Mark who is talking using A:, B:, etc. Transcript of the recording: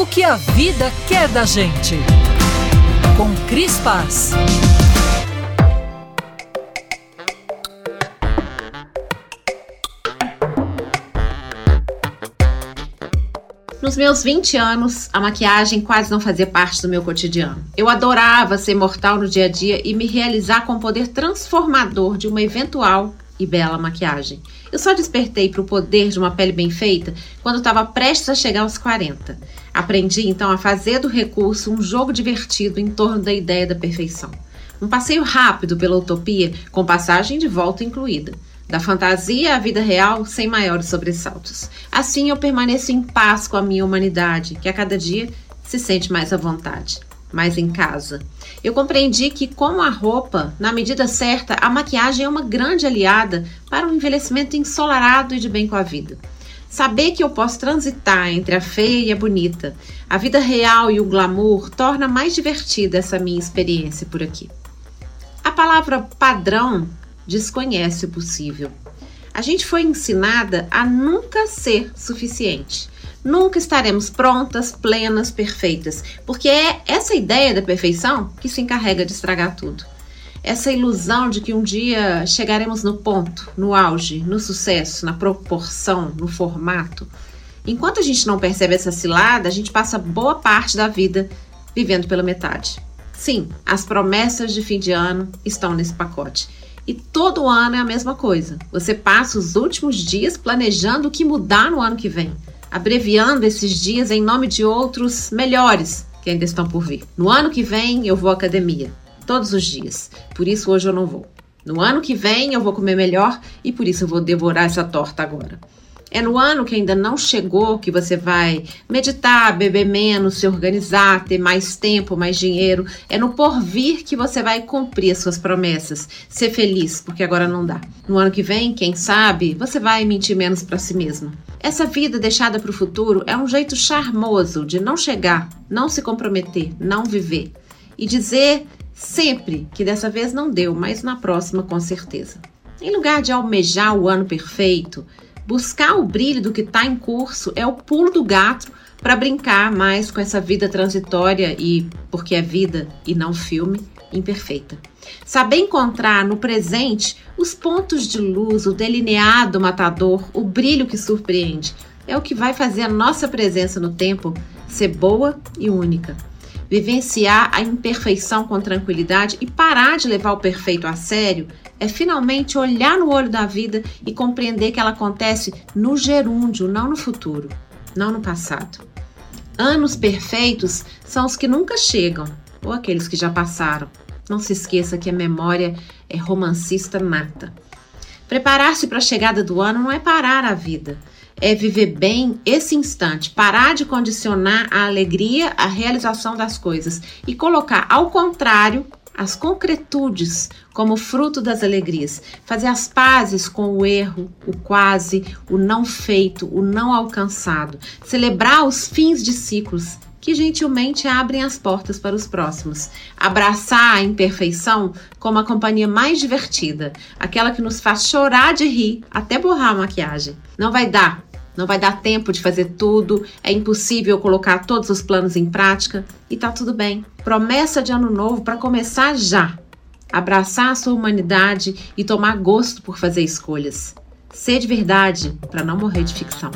A: O que a vida quer da gente. Com Cris Paz.
B: Nos meus 20 anos, a maquiagem quase não fazia parte do meu cotidiano. Eu adorava ser mortal no dia a dia e me realizar com o poder transformador de uma eventual e bela maquiagem. Eu só despertei para o poder de uma pele bem feita quando estava prestes a chegar aos 40. Aprendi então a fazer do recurso um jogo divertido em torno da ideia da perfeição. Um passeio rápido pela utopia, com passagem de volta incluída da fantasia à vida real sem maiores sobressaltos. Assim eu permaneço em paz com a minha humanidade, que a cada dia se sente mais à vontade, mais em casa. Eu compreendi que, como a roupa, na medida certa, a maquiagem é uma grande aliada para um envelhecimento ensolarado e de bem com a vida. Saber que eu posso transitar entre a feia e a bonita, a vida real e o glamour, torna mais divertida essa minha experiência por aqui. A palavra padrão desconhece o possível. A gente foi ensinada a nunca ser suficiente. Nunca estaremos prontas, plenas, perfeitas, porque é essa ideia da perfeição que se encarrega de estragar tudo. Essa ilusão de que um dia chegaremos no ponto, no auge, no sucesso, na proporção, no formato. Enquanto a gente não percebe essa cilada, a gente passa boa parte da vida vivendo pela metade. Sim, as promessas de fim de ano estão nesse pacote. E todo ano é a mesma coisa. Você passa os últimos dias planejando o que mudar no ano que vem, abreviando esses dias em nome de outros melhores que ainda estão por vir. No ano que vem eu vou à academia, todos os dias. Por isso hoje eu não vou. No ano que vem eu vou comer melhor e por isso eu vou devorar essa torta agora. É no ano que ainda não chegou que você vai meditar, beber menos, se organizar, ter mais tempo, mais dinheiro. É no porvir que você vai cumprir as suas promessas, ser feliz, porque agora não dá. No ano que vem, quem sabe, você vai mentir menos para si mesmo. Essa vida deixada para o futuro é um jeito charmoso de não chegar, não se comprometer, não viver e dizer sempre que dessa vez não deu, mas na próxima com certeza. Em lugar de almejar o ano perfeito, Buscar o brilho do que está em curso é o pulo do gato para brincar mais com essa vida transitória e, porque é vida e não filme, imperfeita. Saber encontrar no presente os pontos de luz, o delineado matador, o brilho que surpreende, é o que vai fazer a nossa presença no tempo ser boa e única. Vivenciar a imperfeição com tranquilidade e parar de levar o perfeito a sério é finalmente olhar no olho da vida e compreender que ela acontece no gerúndio, não no futuro, não no passado. Anos perfeitos são os que nunca chegam, ou aqueles que já passaram. Não se esqueça que a memória é romancista nata. Preparar-se para a chegada do ano não é parar a vida, é viver bem esse instante, parar de condicionar a alegria à realização das coisas. E colocar ao contrário as concretudes como fruto das alegrias, fazer as pazes com o erro, o quase, o não feito, o não alcançado, celebrar os fins de ciclos que gentilmente abrem as portas para os próximos. Abraçar a imperfeição como a companhia mais divertida, aquela que nos faz chorar de rir até borrar a maquiagem. Não vai dar, não vai dar tempo de fazer tudo, é impossível colocar todos os planos em prática e tá tudo bem. Promessa de ano novo para começar já. Abraçar a sua humanidade e tomar gosto por fazer escolhas. Ser de verdade para não morrer de ficção.